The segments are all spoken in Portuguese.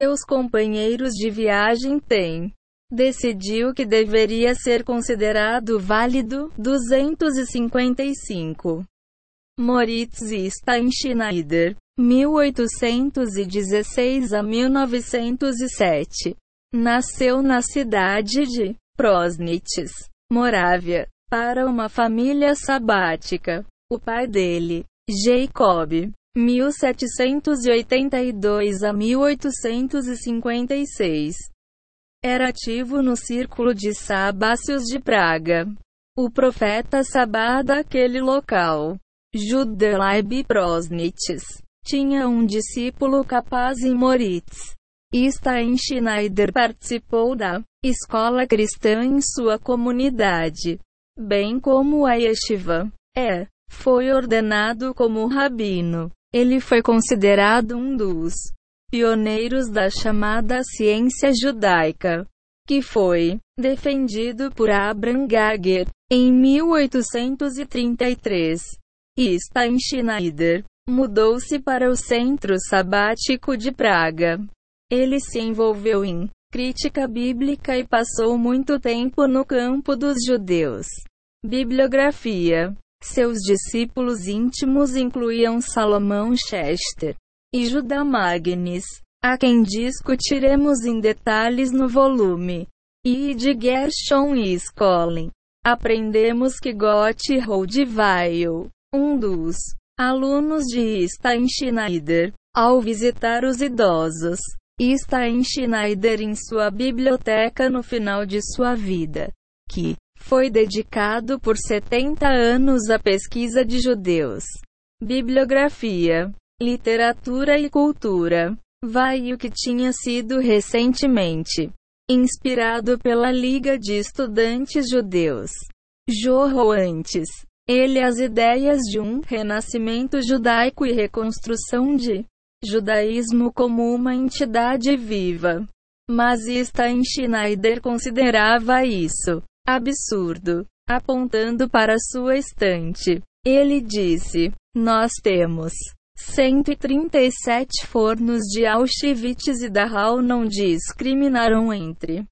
seus companheiros de viagem têm, decidiu que deveria ser considerado válido 255. Moritz Steinschneider, 1816 a 1907. Nasceu na cidade de Prosnitz, Morávia, para uma família sabática. O pai dele, Jacob, 1782 a 1856. Era ativo no círculo de sabácios de Praga. O profeta Sabá daquele local, Judelaibe Prosnitz, tinha um discípulo capaz em Moritz. Steinschneider participou da escola cristã em sua comunidade, bem como a yeshiva. É, foi ordenado como rabino. Ele foi considerado um dos pioneiros da chamada ciência judaica, que foi defendido por Abraham Gager em 1833. Steinschneider mudou-se para o centro sabático de Praga. Ele se envolveu em crítica bíblica e passou muito tempo no campo dos judeus. Bibliografia seus discípulos íntimos incluíam Salomão Chester e Judá Magnis, a quem discutiremos em detalhes no volume, e de Gershon e Skolin. Aprendemos que Gotthard um dos alunos de Steinschneider, ao visitar os idosos, Steinschneider em sua biblioteca no final de sua vida, que foi dedicado por 70 anos à pesquisa de judeus. Bibliografia, literatura e cultura. Vai o que tinha sido recentemente inspirado pela Liga de Estudantes Judeus. Jorrou antes ele as ideias de um renascimento judaico e reconstrução de judaísmo como uma entidade viva. Mas Steinschneider considerava isso absurdo. Apontando para sua estante, ele disse: Nós temos 137 fornos de Auschwitz e Dachau não discriminaram entre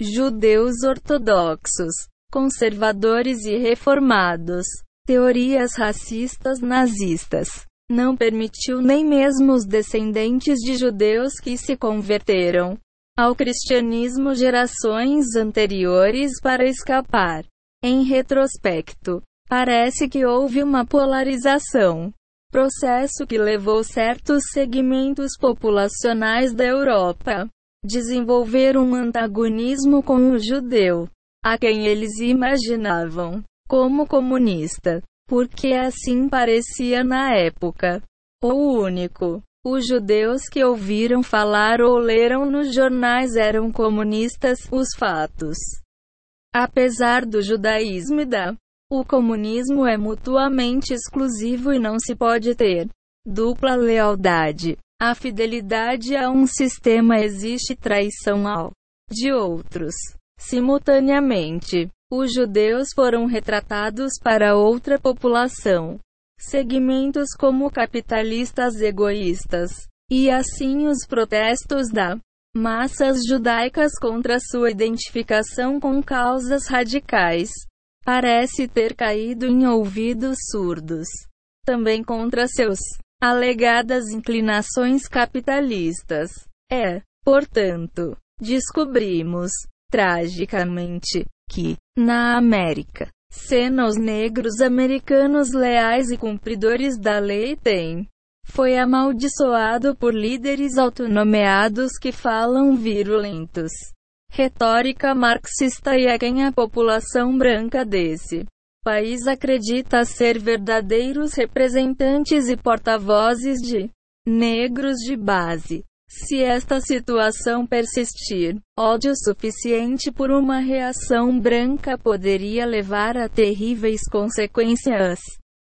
judeus ortodoxos, conservadores e reformados. Teorias racistas nazistas. Não permitiu nem mesmo os descendentes de judeus que se converteram ao cristianismo gerações anteriores para escapar. Em retrospecto, parece que houve uma polarização, processo que levou certos segmentos populacionais da Europa desenvolver um antagonismo com o judeu, a quem eles imaginavam como comunista, porque assim parecia na época. O único os judeus que ouviram falar ou leram nos jornais eram comunistas, os fatos. Apesar do judaísmo e da o comunismo é mutuamente exclusivo e não se pode ter dupla lealdade. A fidelidade a um sistema existe traição ao de outros. Simultaneamente, os judeus foram retratados para outra população segmentos como capitalistas egoístas. E assim os protestos da massas judaicas contra sua identificação com causas radicais parece ter caído em ouvidos surdos. Também contra seus alegadas inclinações capitalistas. É, portanto, descobrimos, tragicamente, que, na América, Cena os negros americanos leais e cumpridores da lei têm. Foi amaldiçoado por líderes autonomeados que falam virulentos. Retórica marxista e a quem a população branca desse país acredita ser verdadeiros representantes e porta-vozes de negros de base. Se esta situação persistir, ódio suficiente por uma reação branca poderia levar a terríveis consequências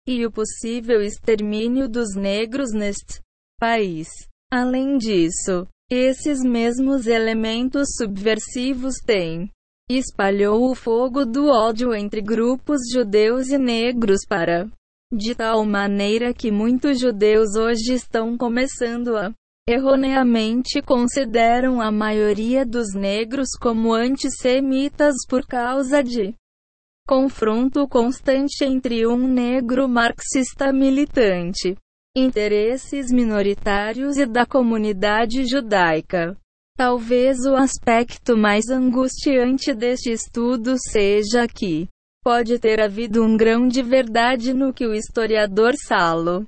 e o possível extermínio dos negros neste país. Além disso, esses mesmos elementos subversivos têm espalhou o fogo do ódio entre grupos judeus e negros para de tal maneira que muitos judeus hoje estão começando a erroneamente consideram a maioria dos negros como antissemitas por causa de confronto constante entre um negro marxista militante, interesses minoritários e da comunidade judaica. Talvez o aspecto mais angustiante deste estudo seja que pode ter havido um grão de verdade no que o historiador Salo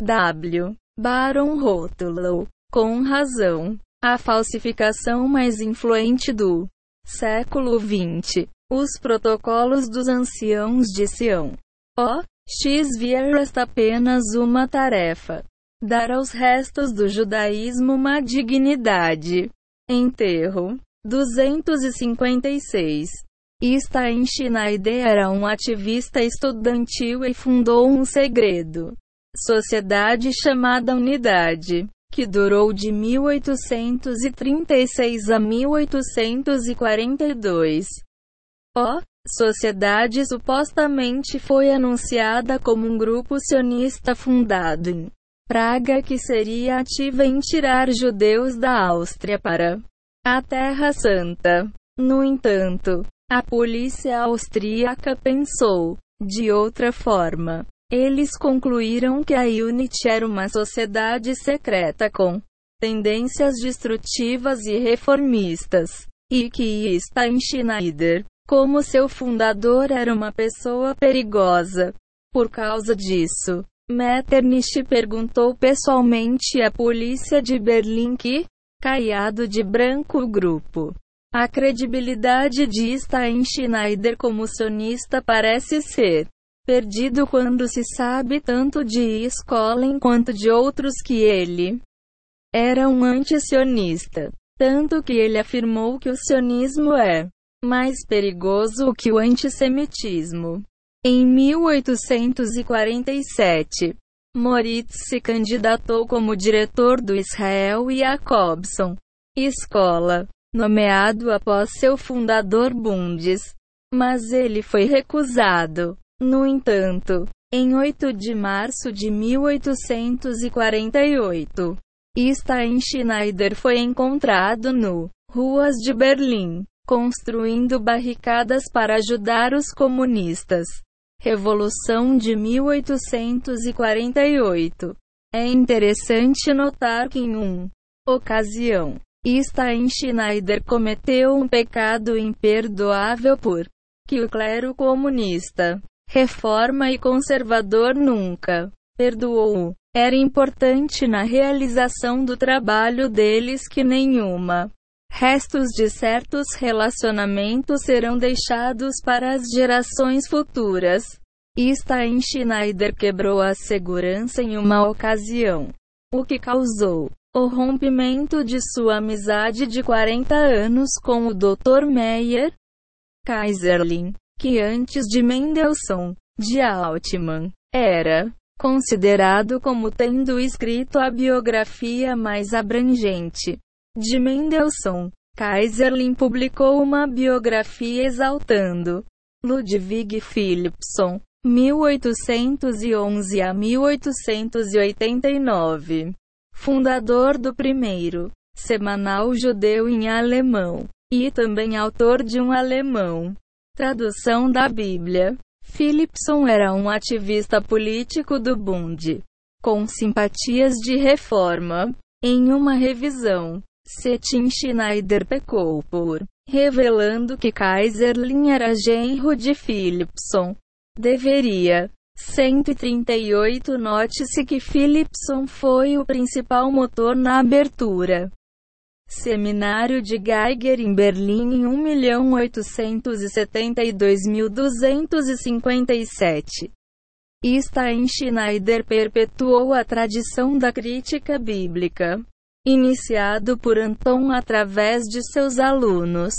W. Baron rotulou, com razão, a falsificação mais influente do século XX, os protocolos dos anciãos de Sião. O X resta apenas uma tarefa: dar aos restos do judaísmo uma dignidade. Enterro 256 Stein Schneider era um ativista estudantil e fundou um segredo sociedade chamada Unidade, que durou de 1836 a 1842. O sociedade supostamente foi anunciada como um grupo sionista fundado em Praga que seria ativa em tirar judeus da Áustria para a Terra Santa. No entanto, a polícia austríaca pensou de outra forma. Eles concluíram que a UNIT era uma sociedade secreta com tendências destrutivas e reformistas, e que Stein Schneider, como seu fundador, era uma pessoa perigosa. Por causa disso, Metternich perguntou pessoalmente à polícia de Berlim que, caiado de branco o grupo, a credibilidade de Stein Schneider como sonista parece ser perdido quando se sabe tanto de Skolin quanto de outros que ele era um antisionista. Tanto que ele afirmou que o sionismo é mais perigoso que o antissemitismo. Em 1847, Moritz se candidatou como diretor do Israel Jacobson Escola, nomeado após seu fundador Bundes, mas ele foi recusado. No entanto, em 8 de março de 1848, Stein Schneider foi encontrado no ruas de Berlim, construindo barricadas para ajudar os comunistas. Revolução de 1848. É interessante notar que em uma ocasião, Stein Schneider cometeu um pecado imperdoável por que o clero comunista reforma e conservador nunca perdoou. Era importante na realização do trabalho deles que nenhuma restos de certos relacionamentos serão deixados para as gerações futuras. Stein Schneider quebrou a segurança em uma ocasião, o que causou o rompimento de sua amizade de 40 anos com o Dr. Meyer Kaiserlin que antes de Mendelssohn, de Altmann, era considerado como tendo escrito a biografia mais abrangente de Mendelssohn. Kaiserlin publicou uma biografia exaltando Ludwig Philipson, 1811 a 1889, fundador do primeiro semanal judeu em alemão, e também autor de um alemão Tradução da Bíblia. Philipson era um ativista político do Bund, com simpatias de reforma. Em uma revisão, Cetin Schneider pecou por revelando que Kaiserlin era genro de Philipson. Deveria. 138 Note-se que Philipson foi o principal motor na abertura Seminário de Geiger em Berlim em 1.872.257. Stein Schneider perpetuou a tradição da crítica bíblica, iniciado por Anton através de seus alunos,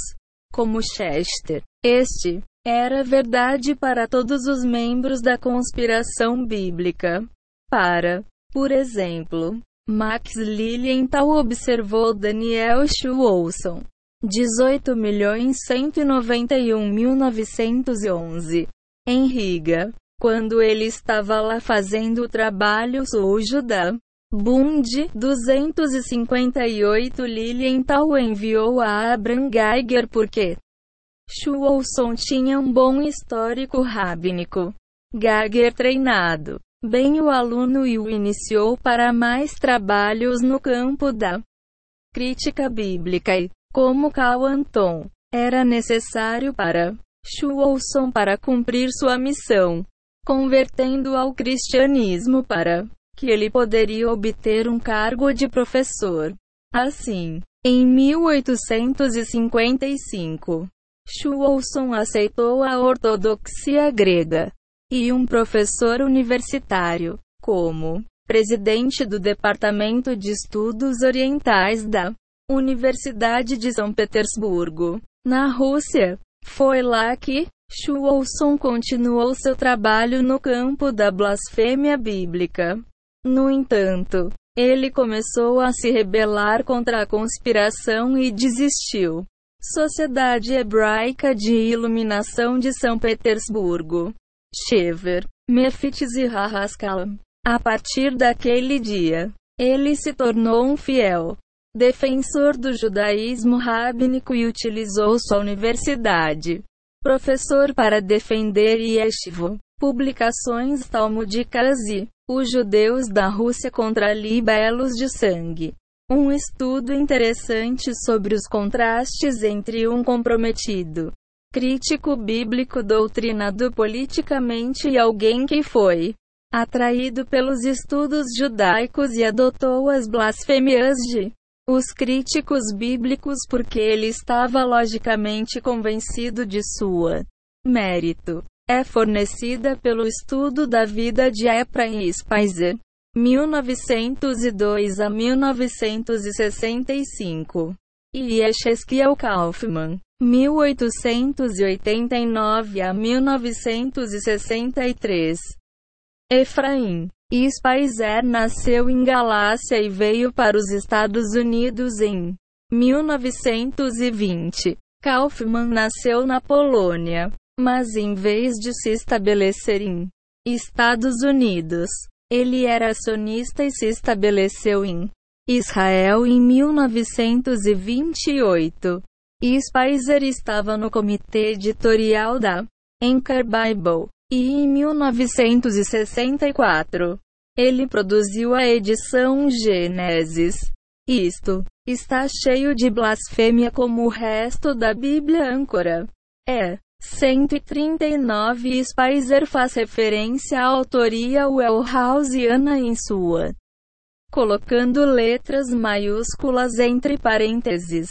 como Chester. Este era verdade para todos os membros da conspiração bíblica. Para, por exemplo, Max Lilienthal observou Daniel Schwolson. 18.191.911. Em Riga. Quando ele estava lá fazendo o trabalho sujo da Bund, 258 Lilienthal enviou a Abraham Geiger porque Schwolson tinha um bom histórico rabínico. Geiger treinado bem o aluno e o iniciou para mais trabalhos no campo da crítica bíblica e, como Cal Anton, era necessário para Schwolson para cumprir sua missão, convertendo ao cristianismo para que ele poderia obter um cargo de professor. Assim, em 1855, Schwolson aceitou a ortodoxia grega e um professor universitário, como presidente do Departamento de Estudos Orientais da Universidade de São Petersburgo, na Rússia. Foi lá que Schwolson continuou seu trabalho no campo da blasfêmia bíblica. No entanto, ele começou a se rebelar contra a conspiração e desistiu. Sociedade Hebraica de Iluminação de São Petersburgo. Shever, Mefites e Hahaskalam. A partir daquele dia, ele se tornou um fiel defensor do judaísmo rabínico e utilizou sua universidade, professor para defender Yeshivo, publicações talmudicas e os judeus da Rússia contra libelos de sangue. Um estudo interessante sobre os contrastes entre um comprometido crítico bíblico doutrinado politicamente e alguém que foi atraído pelos estudos judaicos e adotou as blasfêmias de os críticos bíblicos porque ele estava logicamente convencido de sua mérito. É fornecida pelo estudo da vida de Ephraim Spicer, 1902 a 1965, e Yeshesquiel Kaufman, 1889 a 1963. Efraim Spicer nasceu em Galácia e veio para os Estados Unidos em 1920. Kaufman nasceu na Polônia, mas em vez de se estabelecer em Estados Unidos, ele era acionista e se estabeleceu em Israel em 1928. Spicer estava no comitê editorial da Anchor Bible, e em 1964, ele produziu a edição Gênesis. Isto está cheio de blasfêmia como o resto da Bíblia âncora. É 139 Spicer faz referência à autoria Wellhausiana em sua, colocando letras maiúsculas entre parênteses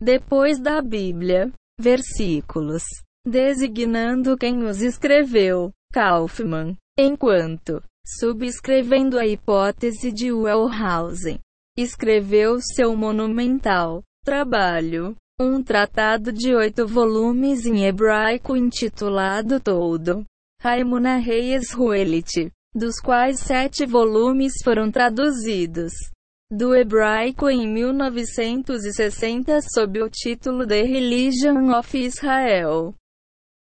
depois da Bíblia, versículos, designando quem os escreveu, Kaufmann, enquanto, subscrevendo a hipótese de Wellhausen, escreveu seu monumental trabalho, um tratado de oito volumes em hebraico intitulado Todo, Raimuna Reis Ruelit, dos quais sete volumes foram traduzidos do hebraico em 1960 sob o título The Religion of Israel.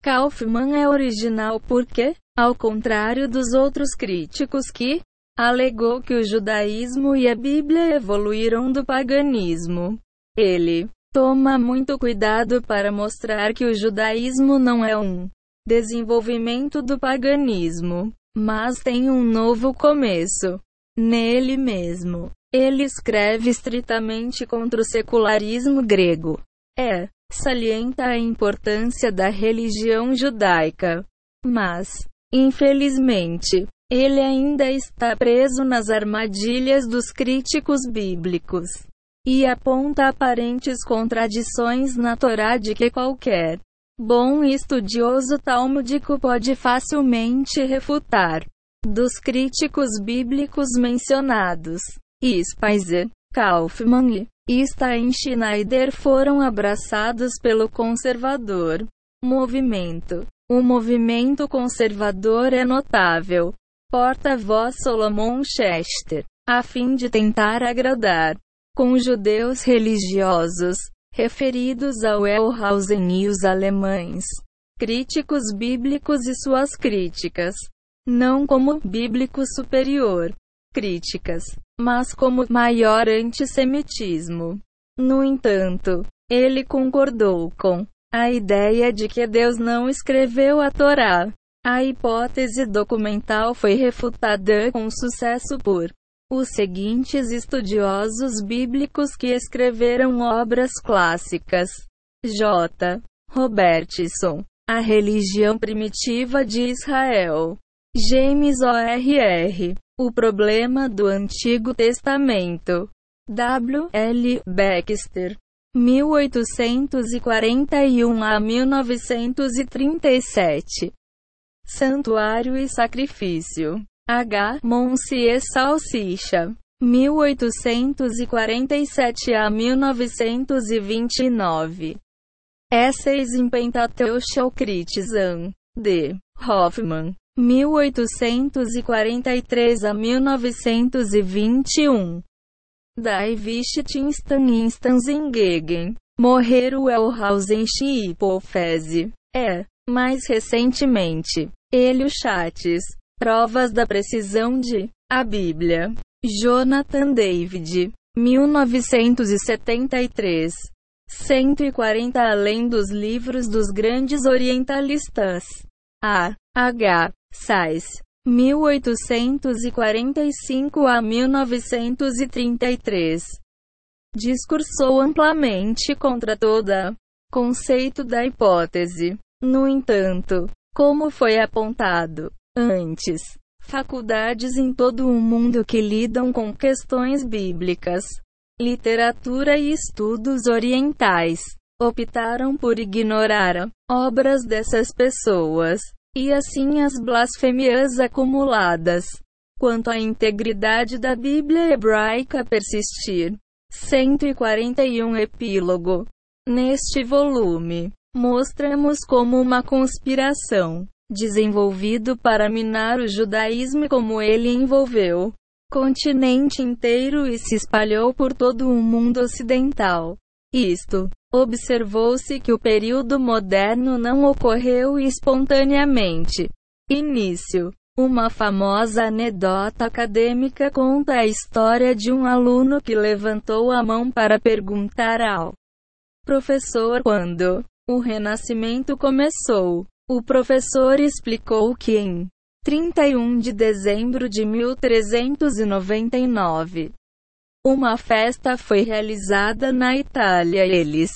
Kaufman é original porque, ao contrário dos outros críticos que alegou que o judaísmo e a Bíblia evoluíram do paganismo, ele toma muito cuidado para mostrar que o judaísmo não é um desenvolvimento do paganismo, mas tem um novo começo nele mesmo. Ele escreve estritamente contra o secularismo grego. É, salienta a importância da religião judaica. Mas, infelizmente, ele ainda está preso nas armadilhas dos críticos bíblicos e aponta aparentes contradições na Torá de que qualquer bom estudioso talmúdico pode facilmente refutar. Dos críticos bíblicos mencionados, Spicer, Kaufmann e Steinschneider foram abraçados pelo conservador movimento. O movimento conservador é notável. Porta-voz Solomon Chester, a fim de tentar agradar com judeus religiosos, referidos ao Wellhausen e os alemães, críticos bíblicos e suas críticas, não como bíblico superior, críticas, mas como maior antissemitismo. No entanto, ele concordou com a ideia de que Deus não escreveu a Torá. A hipótese documental foi refutada com sucesso por os seguintes estudiosos bíblicos que escreveram obras clássicas: J. Robertson, A Religião Primitiva de Israel, James O.R.R., O Problema do Antigo Testamento, W. L. Baxter, 1841 a 1937. Santuário e Sacrifício. H. Monsieur Salsicha. 1847 a 1929. Essays em Pentateuch Criticam. D. Hoffman. 1843 a 1921. Daivishtinstan Instansengegen. Morrer Wellhausen Hipófese. É, mais recentemente, Helio Chates. Provas da precisão de A Bíblia. Jonathan David. 1973. 140 Além dos livros dos grandes orientalistas. A. H. Sais. 1845 a 1933. Discursou amplamente contra toda conceito da hipótese. No entanto, como foi apontado antes, faculdades em todo o mundo que lidam com questões bíblicas, literatura e estudos orientais optaram por ignorar obras dessas pessoas e assim as blasfêmias acumuladas quanto à integridade da Bíblia hebraica persistir. 141 Epílogo. Neste volume, mostramos como uma conspiração desenvolvido para minar o judaísmo como ele envolveu continente inteiro e se espalhou por todo o mundo ocidental. Isto, observou-se que o período moderno não ocorreu espontaneamente. Início. Uma famosa anedota acadêmica conta a história de um aluno que levantou a mão para perguntar ao professor quando o renascimento começou. O professor explicou que em 31 de dezembro de 1399, uma festa foi realizada na Itália. Eles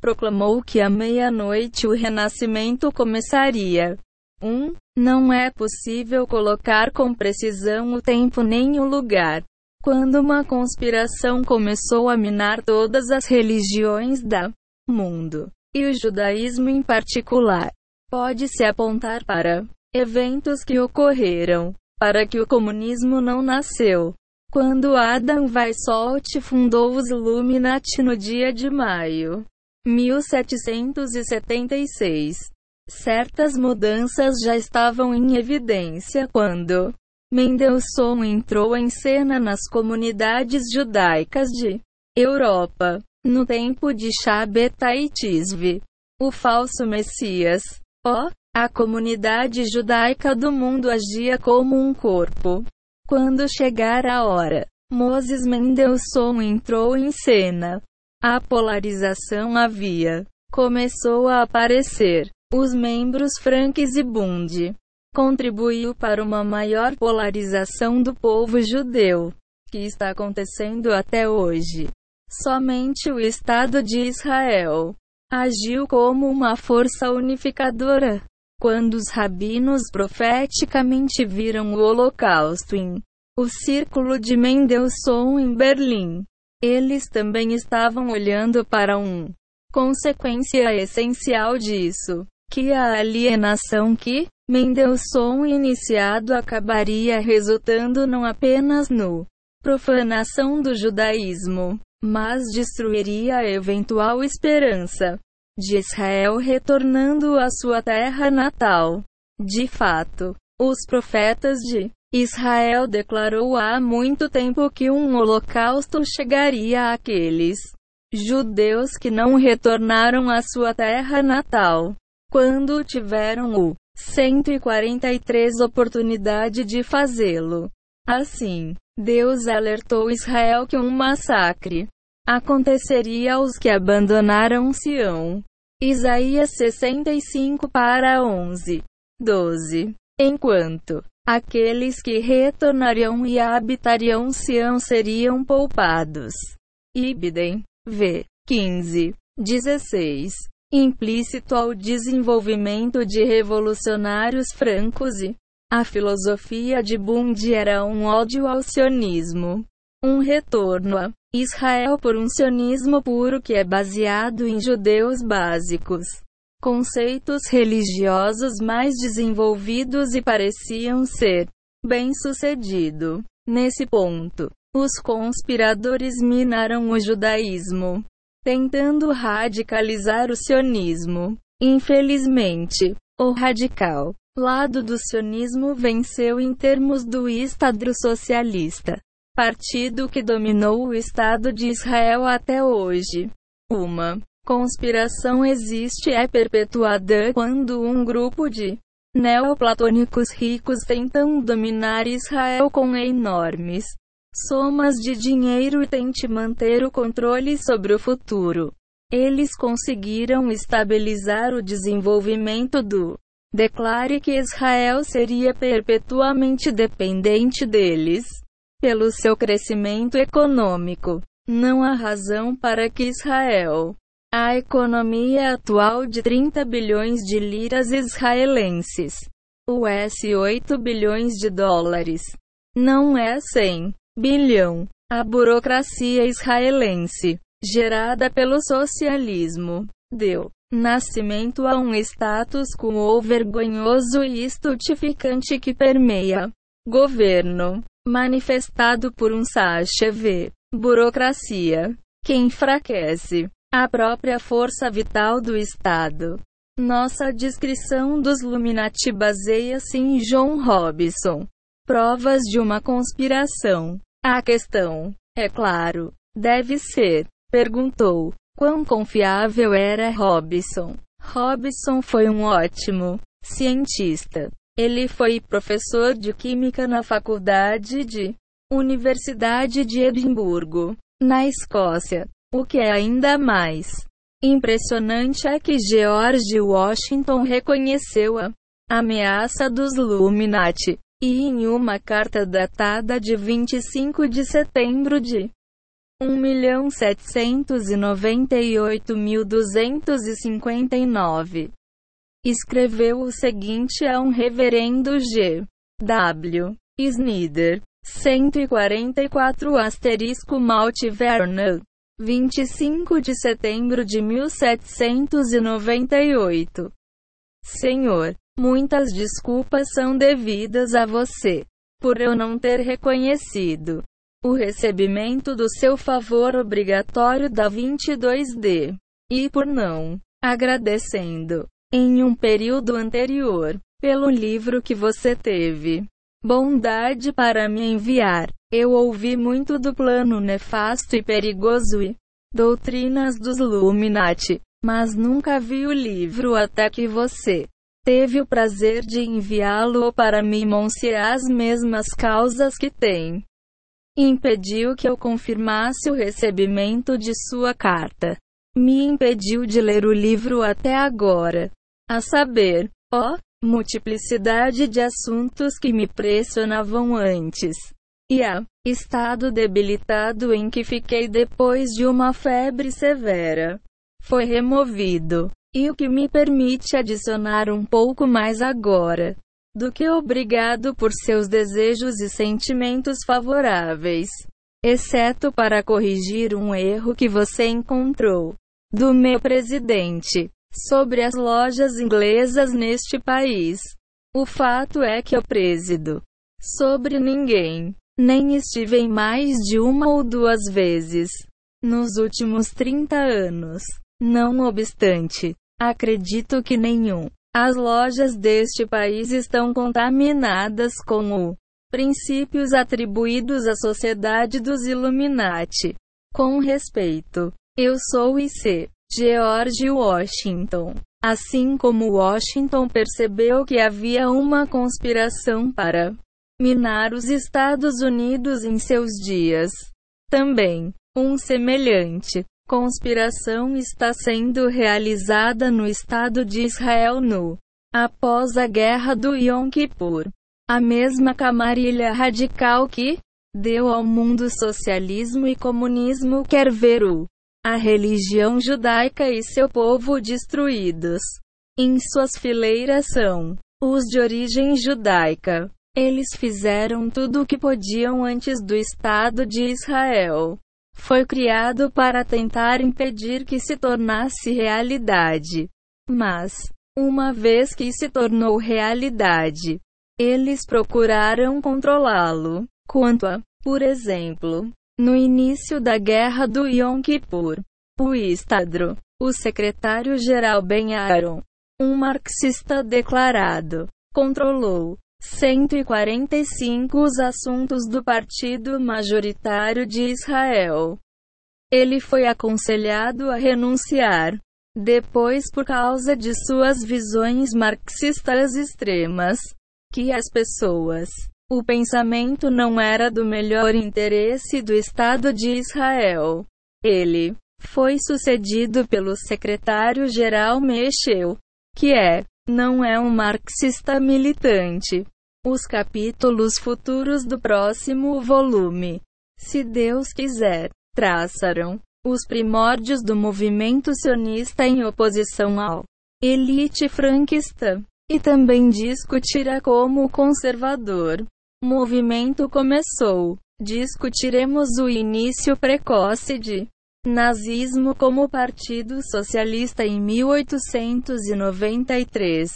proclamou que à meia-noite o renascimento começaria. 1. Um, não é possível colocar com precisão o tempo nem o lugar. Quando uma conspiração começou a minar todas as religiões da mundo, e o judaísmo em particular, pode-se apontar para eventos que ocorreram para que o comunismo não nasceu. Quando Adam Weishaupt fundou os Illuminati no dia de maio 1776, certas mudanças já estavam em evidência quando Mendelssohn entrou em cena nas comunidades judaicas de Europa, no tempo de Shabbatai Tzvi, o falso Messias. O, a comunidade judaica do mundo agia como um corpo. Quando chegar a hora, Moses Mendelssohn entrou em cena. A polarização havia começou a aparecer. Os membros Franks e Bund contribuiu para uma maior polarização do povo judeu, que está acontecendo até hoje. Somente o Estado de Israel agiu como uma força unificadora. Quando os rabinos profeticamente viram o Holocausto em o Círculo de Mendelssohn em Berlim, eles também estavam olhando para um consequência essencial disso, que a alienação que Mendelssohn iniciado acabaria resultando não apenas no profanação do judaísmo, mas destruiria a eventual esperança de Israel retornando à sua terra natal. De fato, os profetas de Israel declarou há muito tempo que um holocausto chegaria àqueles judeus que não retornaram à sua terra natal, quando tiveram o 143 oportunidade de fazê-lo. Assim, Deus alertou Israel que um massacre aconteceria aos que abandonaram Sião. Isaías 65 para 11. 12. Enquanto aqueles que retornariam e habitariam Sião seriam poupados. Ibidem. V. 15. 16. Implícito ao desenvolvimento de revolucionários francos e a filosofia de Bund era um ódio ao sionismo. Um retorno a Israel por um sionismo puro que é baseado em judeus básicos. Conceitos religiosos mais desenvolvidos e pareciam ser bem-sucedido. Nesse ponto, os conspiradores minaram o judaísmo, tentando radicalizar o sionismo. Infelizmente, o radical lado do sionismo venceu em termos do Estado socialista, partido que dominou o Estado de Israel até hoje. Uma conspiração existe é perpetuada quando um grupo de neoplatônicos ricos tentam dominar Israel com enormes somas de dinheiro e tente manter o controle sobre o futuro. Eles conseguiram estabilizar o desenvolvimento do Declare que Israel seria perpetuamente dependente deles. Pelo seu crescimento econômico, não há razão para que Israel, a economia atual de 30 bilhões de liras israelenses, US 8 bilhões de dólares, não é 100 bilhão. A burocracia israelense, gerada pelo socialismo, deu nascimento a um status quo vergonhoso e estutificante que permeia governo, manifestado por um v burocracia, que enfraquece a própria força vital do Estado. Nossa descrição dos Luminati baseia-se em John Robinson. Provas de uma conspiração. A questão, é claro, deve ser, perguntou, Quão confiável era Robson? Robson foi um ótimo cientista. Ele foi professor de química na faculdade de Universidade de Edimburgo, na Escócia. O que é ainda mais impressionante é que George Washington reconheceu a ameaça dos Illuminati, e em uma carta datada de 25 de setembro de 1.798.259. Escreveu o seguinte a um reverendo G. W. Snyder. 144 asterisco Vernon. 25 de setembro de 1798. Senhor, muitas desculpas são devidas a você por eu não ter reconhecido o recebimento do seu favor obrigatório da 22D. E por não, agradecendo, em um período anterior, pelo livro que você teve bondade para me enviar. Eu ouvi muito do plano nefasto e perigoso e doutrinas dos Illuminati, mas nunca vi o livro até que você teve o prazer de enviá-lo para me denunciar as mesmas causas que tem impediu que eu confirmasse o recebimento de sua carta. Me impediu de ler o livro até agora. A saber, ó, multiplicidade de assuntos que me pressionavam antes. E a estado debilitado em que fiquei depois de uma febre severa. Foi removido, e o que me permite adicionar um pouco mais agora. Do que obrigado por seus desejos e sentimentos favoráveis, exceto para corrigir um erro que você encontrou. Do meu presidente sobre as lojas inglesas neste país. O fato é que eu presido sobre ninguém, nem estive em mais de uma ou duas vezes nos últimos 30 anos. Não obstante, acredito que nenhum as lojas deste país estão contaminadas com o princípios atribuídos à sociedade dos Illuminati. Com respeito, eu sou I.C. George Washington. Assim como Washington percebeu que havia uma conspiração para minar os Estados Unidos em seus dias. Também, um semelhante conspiração está sendo realizada no Estado de Israel no após a guerra do Yom Kippur. A mesma camarilha radical que deu ao mundo socialismo e comunismo quer ver o a religião judaica e seu povo destruídos. Em suas fileiras são os de origem judaica. Eles fizeram tudo o que podiam antes do Estado de Israel foi criado para tentar impedir que se tornasse realidade. Mas, uma vez que se tornou realidade, eles procuraram controlá-lo. Quanto a, por exemplo, no início da guerra do Yom Kippur, o Estadro, o secretário-geral Ben Aaron, um marxista declarado, controlou 145 Os assuntos do Partido Majoritário de Israel. Ele foi aconselhado a renunciar. Depois, por causa de suas visões marxistas extremas, que as pessoas, o pensamento não era do melhor interesse do Estado de Israel. Ele foi sucedido pelo secretário-geral Meshel, que é não é um marxista militante. Os capítulos futuros do próximo volume, se Deus quiser, traçarão os primórdios do movimento sionista em oposição ao elite franquista, e também discutirá como conservador movimento começou. Discutiremos o início precoce de Nazismo como Partido Socialista em 1893,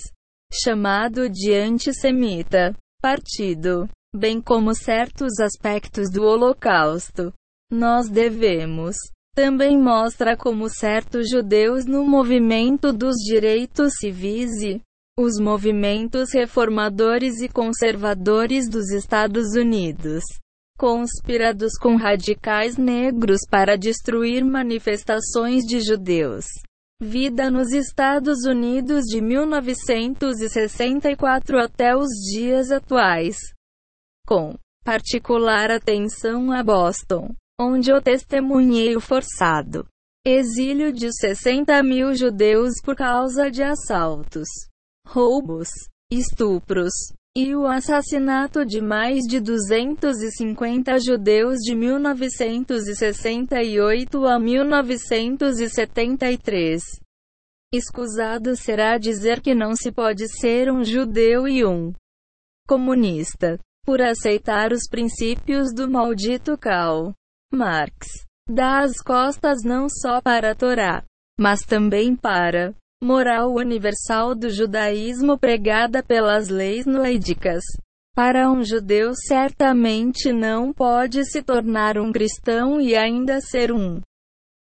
chamado de antissemita, partido, bem como certos aspectos do Holocausto. Nós devemos também mostra como certos judeus no movimento dos direitos civis e os movimentos reformadores e conservadores dos Estados Unidos conspirados com radicais negros para destruir manifestações de judeus. Vida nos Estados Unidos de 1964 até os dias atuais. Com particular atenção a Boston, onde o testemunheiro forçado. Exílio de 60 mil judeus por causa de assaltos, roubos, estupros, e o assassinato de mais de 250 judeus de 1968 a 1973. Escusado será dizer que não se pode ser um judeu e um comunista por aceitar os princípios do maldito Karl Marx. Dá as costas não só para a Torá, mas também para moral universal do judaísmo pregada pelas leis noídicas. Para um judeu certamente não pode se tornar um cristão e ainda ser um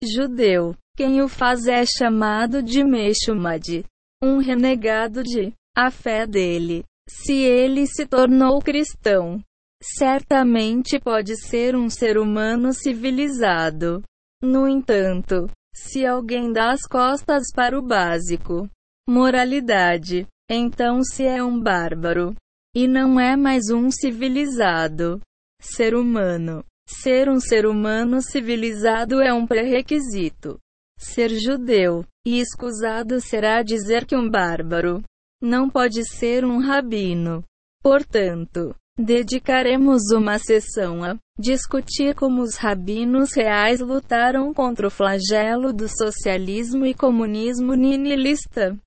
judeu. Quem o faz é chamado de Meshumad, um renegado de a fé dele. Se ele se tornou cristão, certamente pode ser um ser humano civilizado. No entanto, se alguém dá as costas para o básico, moralidade, então se é um bárbaro. E não é mais um civilizado. Ser humano. Ser um ser humano civilizado é um pré-requisito. Ser judeu, e escusado será dizer que um bárbaro não pode ser um rabino. Portanto, Dedicaremos uma sessão a discutir como os rabinos reais lutaram contra o flagelo do socialismo e comunismo nihilista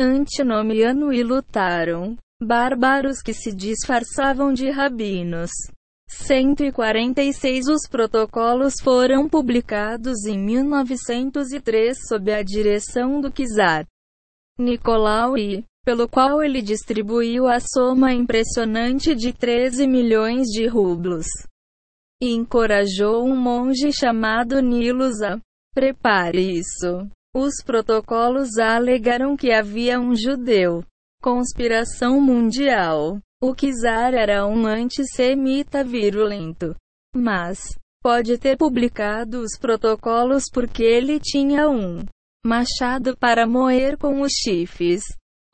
antinomiano e lutaram bárbaros que se disfarçavam de rabinos. 146 Os protocolos foram publicados em 1903 sob a direção do czar Nicolau I pelo qual ele distribuiu a soma impressionante de 13 milhões de rublos. E encorajou um monge chamado Nilus a prepare isso. Os protocolos alegaram que havia um judeu. Conspiração mundial. O czar era um antissemita virulento. Mas, pode ter publicado os protocolos porque ele tinha um machado para moer com os chifres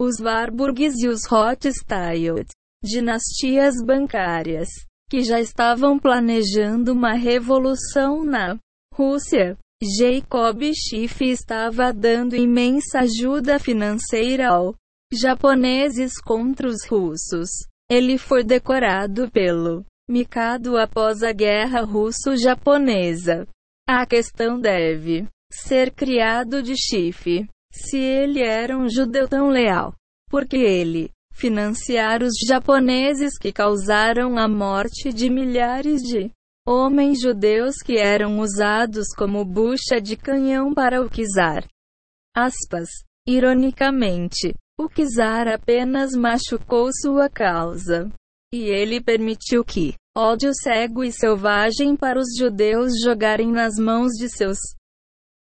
os Warburgs e os Rothschild dinastias bancárias, que já estavam planejando uma revolução na Rússia. Jacob Schiff estava dando imensa ajuda financeira aos japoneses contra os russos. Ele foi decorado pelo Mikado após a Guerra Russo-Japonesa. A questão deve ser criado de Schiff. Se ele era um judeu tão leal, porque ele financiar os japoneses que causaram a morte de milhares de homens judeus que eram usados como bucha de canhão para o czar. Aspas. Ironicamente, o czar apenas machucou sua causa. E ele permitiu que ódio cego e selvagem para os judeus jogarem nas mãos de seus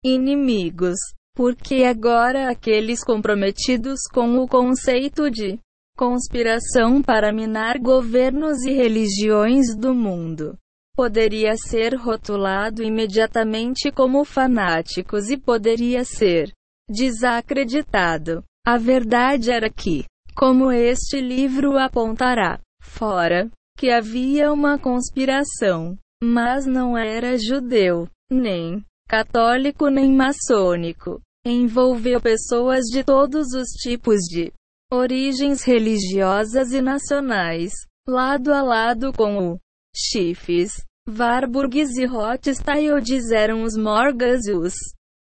inimigos. Porque agora aqueles comprometidos com o conceito de conspiração para minar governos e religiões do mundo poderia ser rotulado imediatamente como fanáticos e poderia ser desacreditado. A verdade era que, como este livro apontará, fora que havia uma conspiração, mas não era judeu, nem católico nem maçônico. Envolveu pessoas de todos os tipos de origens religiosas e nacionais, lado a lado com o Chiefs, Warburgs e Rothschilds eram os Morgans e os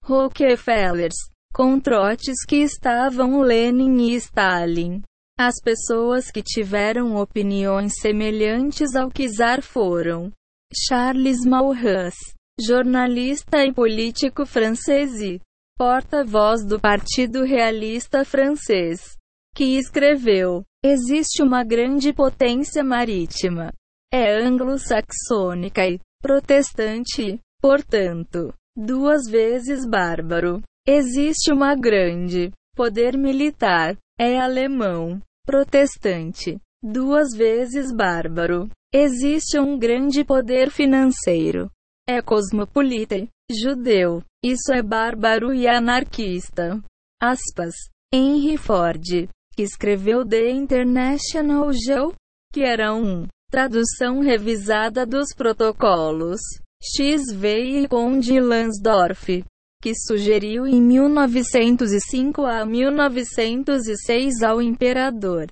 Rockefellers, com trotes que estavam Lenin e Stalin. As pessoas que tiveram opiniões semelhantes ao czar foram Charles Maurras, jornalista e político francês e porta-voz do Partido Realista Francês, que escreveu: Existe uma grande potência marítima. É anglo-saxônica e protestante, portanto, duas vezes bárbaro. Existe uma grande poder militar. É alemão, protestante, duas vezes bárbaro. Existe um grande poder financeiro. É cosmopolita, judeu. Isso é bárbaro e anarquista. Aspas. Henry Ford, que escreveu The International Joe, que era um tradução revisada dos protocolos XV e Conde Lansdorff, que sugeriu em 1905 a 1906 ao imperador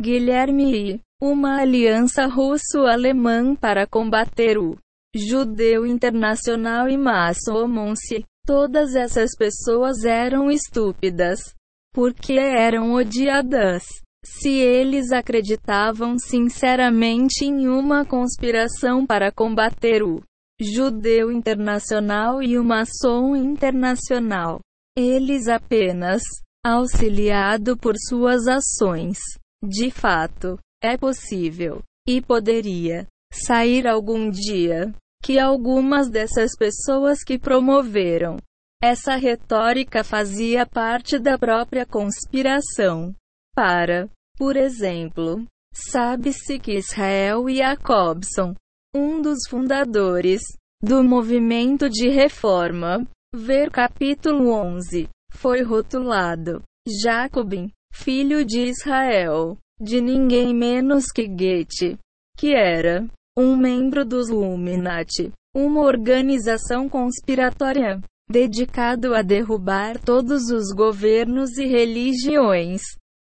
Guilherme I, uma aliança russo-alemã para combater o judeu internacional e maçom-se. Todas essas pessoas eram estúpidas, porque eram odiadas. Se eles acreditavam sinceramente em uma conspiração para combater o judeu internacional e o maçom internacional, eles apenas, auxiliado por suas ações, de fato, é possível, e poderia, sair algum dia, que algumas dessas pessoas que promoveram essa retórica fazia parte da própria conspiração. Para, por exemplo, sabe-se que Israel Jacobson, um dos fundadores do movimento de reforma, ver capítulo 11, foi rotulado Jacobin, filho de Israel, de ninguém menos que Goethe, que era um membro dos Illuminati, uma organização conspiratória dedicado a derrubar todos os governos e religiões.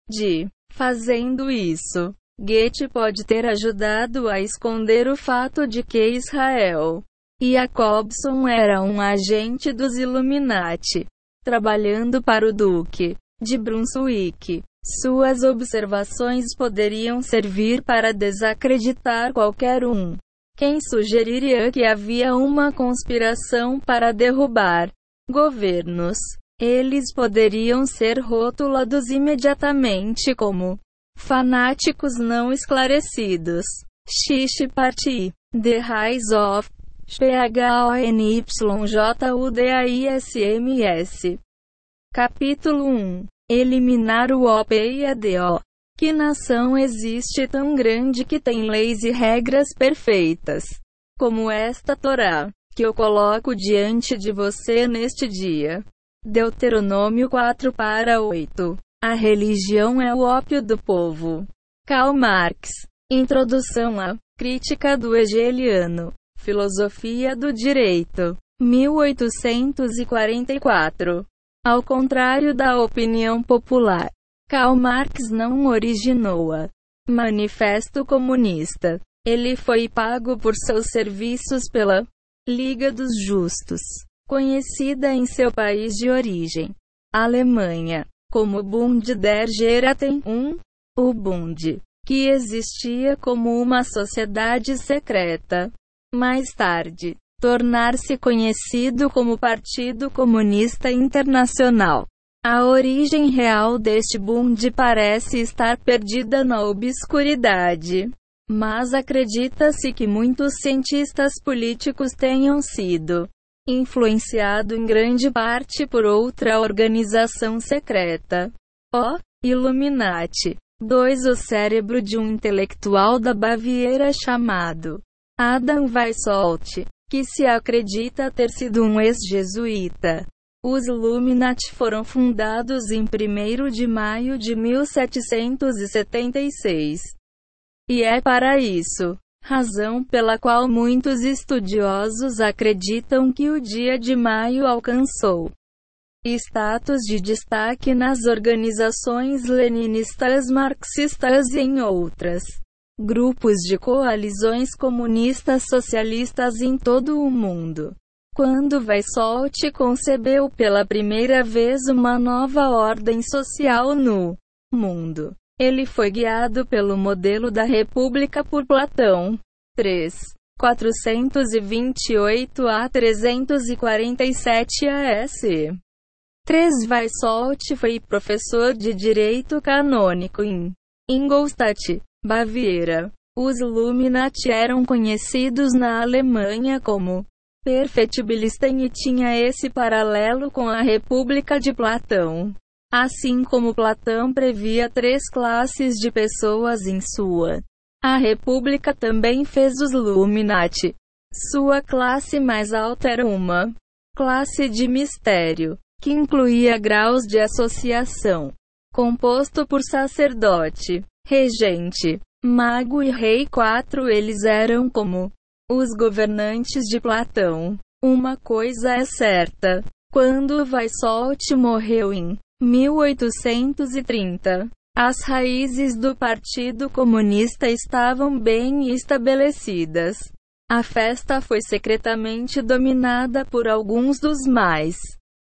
De fazendo isso, Goethe pode ter ajudado a esconder o fato de que Israel Jacobson era um agente dos Illuminati, trabalhando para o Duque de Brunswick. Suas observações poderiam servir para desacreditar qualquer um. Quem sugeriria que havia uma conspiração para derrubar governos? Eles poderiam ser rotulados imediatamente como fanáticos não esclarecidos. Xixi Parti. The Rise of P-H-O-N-Y-J-U-D-A-I-S-M-S. Capítulo 1 Eliminar o OP e a DO. Que nação existe tão grande que tem leis e regras perfeitas, como esta Torá, que eu coloco diante de você neste dia? Deuteronômio 4 para 8. A religião é o ópio do povo. Karl Marx. Introdução à Crítica do Hegeliano. Filosofia do Direito. 1844. Ao contrário da opinião popular, Karl Marx não originou-a. Manifesto Comunista. Ele foi pago por seus serviços pela Liga dos Justos, conhecida em seu país de origem, Alemanha, como Bund der Geraten 1, o Bund, que existia como uma sociedade secreta. Mais tarde, tornar-se conhecido como Partido Comunista Internacional. A origem real deste Bund parece estar perdida na obscuridade. Mas acredita-se que muitos cientistas políticos tenham sido influenciado em grande parte por outra organização secreta. O Illuminati. 2. O cérebro de um intelectual da Baviera chamado Adam Weishaupt, que se acredita ter sido um ex-jesuíta. Os Illuminati foram fundados em 1 de maio de 1776. E é para isso, razão pela qual muitos estudiosos acreditam que o dia de maio alcançou status de destaque nas organizações leninistas, marxistas e em outras grupos de coalizões comunistas socialistas em todo o mundo. Quando Weishaupt concebeu pela primeira vez uma nova ordem social no mundo, ele foi guiado pelo modelo da República por Platão. 3. 428 a 347 AS. 3. Weishaupt foi professor de Direito Canônico em Ingolstadt, Baviera. Os Illuminati eram conhecidos na Alemanha como Perfectibilisten e tinha esse paralelo com a República de Platão. Assim como Platão previa três classes de pessoas em sua. A República também fez os Illuminati. Sua classe mais alta era uma classe de mistério, que incluía graus de associação, composto por sacerdote, regente, mago e rei. Quatro eles eram como os governantes de Platão. Uma coisa é certa: quando Weishaupt morreu em 1830. As raízes do Partido Comunista estavam bem estabelecidas. A festa foi secretamente dominada por alguns dos mais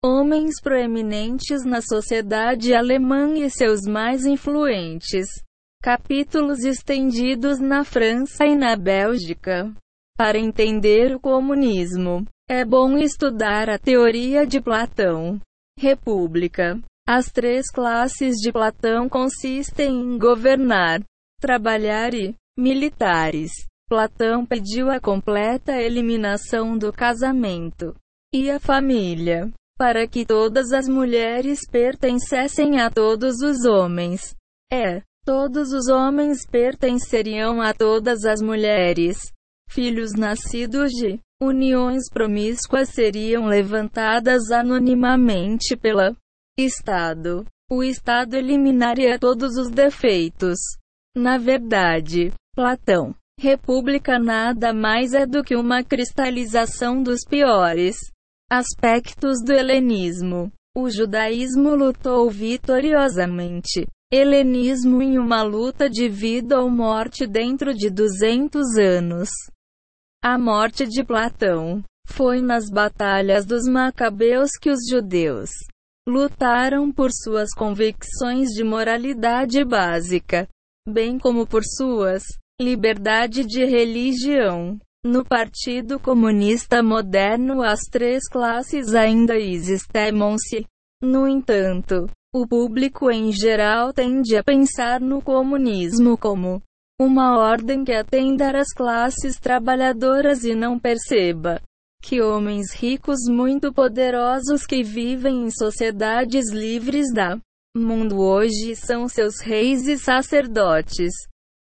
homens proeminentes na sociedade alemã e seus mais influentes capítulos estendidos na França e na Bélgica. Para entender o comunismo, é bom estudar a teoria de Platão. República as três classes de Platão consistem em governar, trabalhar e militares. Platão pediu a completa eliminação do casamento e a família, para que todas as mulheres pertencessem a todos os homens. É, todos os homens pertenceriam a todas as mulheres. Filhos nascidos de uniões promíscuas seriam levantadas anonimamente pela Estado. O Estado eliminaria todos os defeitos. Na verdade, Platão, República nada mais é do que uma cristalização dos piores aspectos do helenismo. O judaísmo lutou vitoriosamente. Helenismo em uma luta de vida ou morte dentro de 200 anos. A morte de Platão foi nas batalhas dos Macabeus que os judeus lutaram por suas convicções de moralidade básica, bem como por suas liberdade de religião. No Partido Comunista Moderno, as três classes ainda existem-se. No entanto, o público em geral tende a pensar no comunismo como uma ordem que atenda às classes trabalhadoras e não perceba que homens ricos muito poderosos que vivem em sociedades livres da mundo hoje são seus reis e sacerdotes.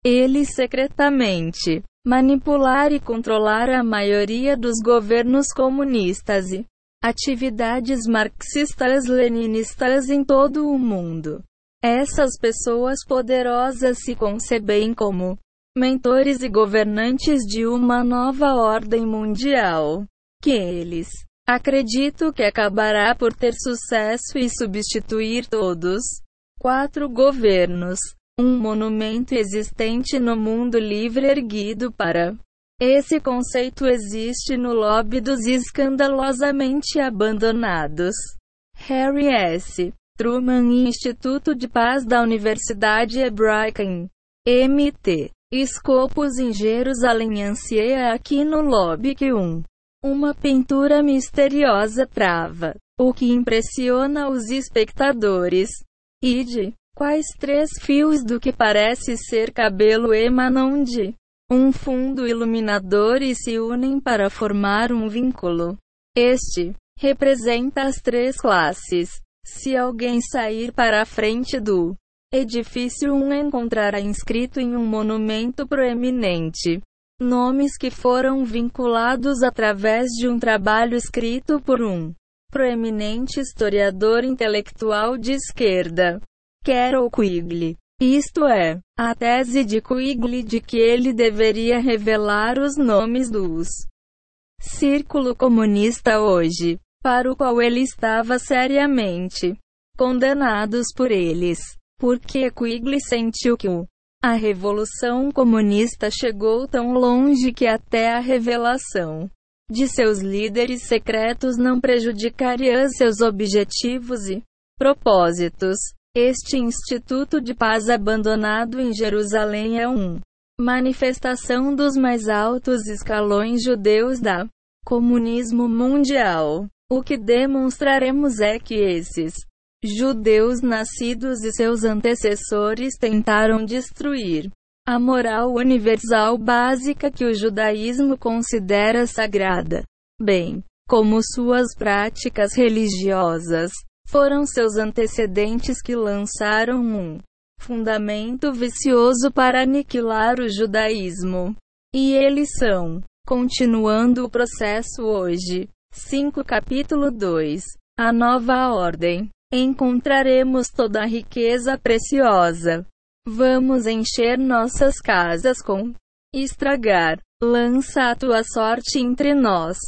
Eles secretamente manipular e controlar a maioria dos governos comunistas e atividades marxistas-leninistas em todo o mundo. Essas pessoas poderosas se concebem como mentores e governantes de uma nova ordem mundial. Que eles acredito que acabará por ter sucesso e substituir todos quatro governos. Um monumento existente no mundo livre erguido para esse conceito existe no lobby dos escandalosamente abandonados. Harry S. Truman Instituto de Paz da Universidade Hebraica MT. Escopos em Jerusalém anseia aqui no lobby que um. Uma pintura misteriosa trava. O que impressiona os espectadores. E de quais três fios do que parece ser cabelo emanam de um fundo iluminador e se unem para formar um vínculo. Este representa as três classes se alguém sair para a frente do edifício, um encontrará inscrito em um monumento proeminente nomes que foram vinculados através de um trabalho escrito por um proeminente historiador intelectual de esquerda, Carol Quigley. Isto é, a tese de Quigley de que ele deveria revelar os nomes dos Círculo Comunista hoje para o qual ele estava seriamente condenados por eles, porque Quigley sentiu que o a revolução comunista chegou tão longe que até a revelação de seus líderes secretos não prejudicaria seus objetivos e propósitos. Este Instituto de Paz abandonado em Jerusalém é um manifestação dos mais altos escalões judeus da comunismo mundial. O que demonstraremos é que esses judeus nascidos e seus antecessores tentaram destruir a moral universal básica que o judaísmo considera sagrada, bem como suas práticas religiosas. Foram seus antecedentes que lançaram um fundamento vicioso para aniquilar o judaísmo. E eles são, continuando o processo hoje, 5 Capítulo 2 A Nova Ordem. Encontraremos toda a riqueza preciosa. Vamos encher nossas casas com estragar. Lança a tua sorte entre nós.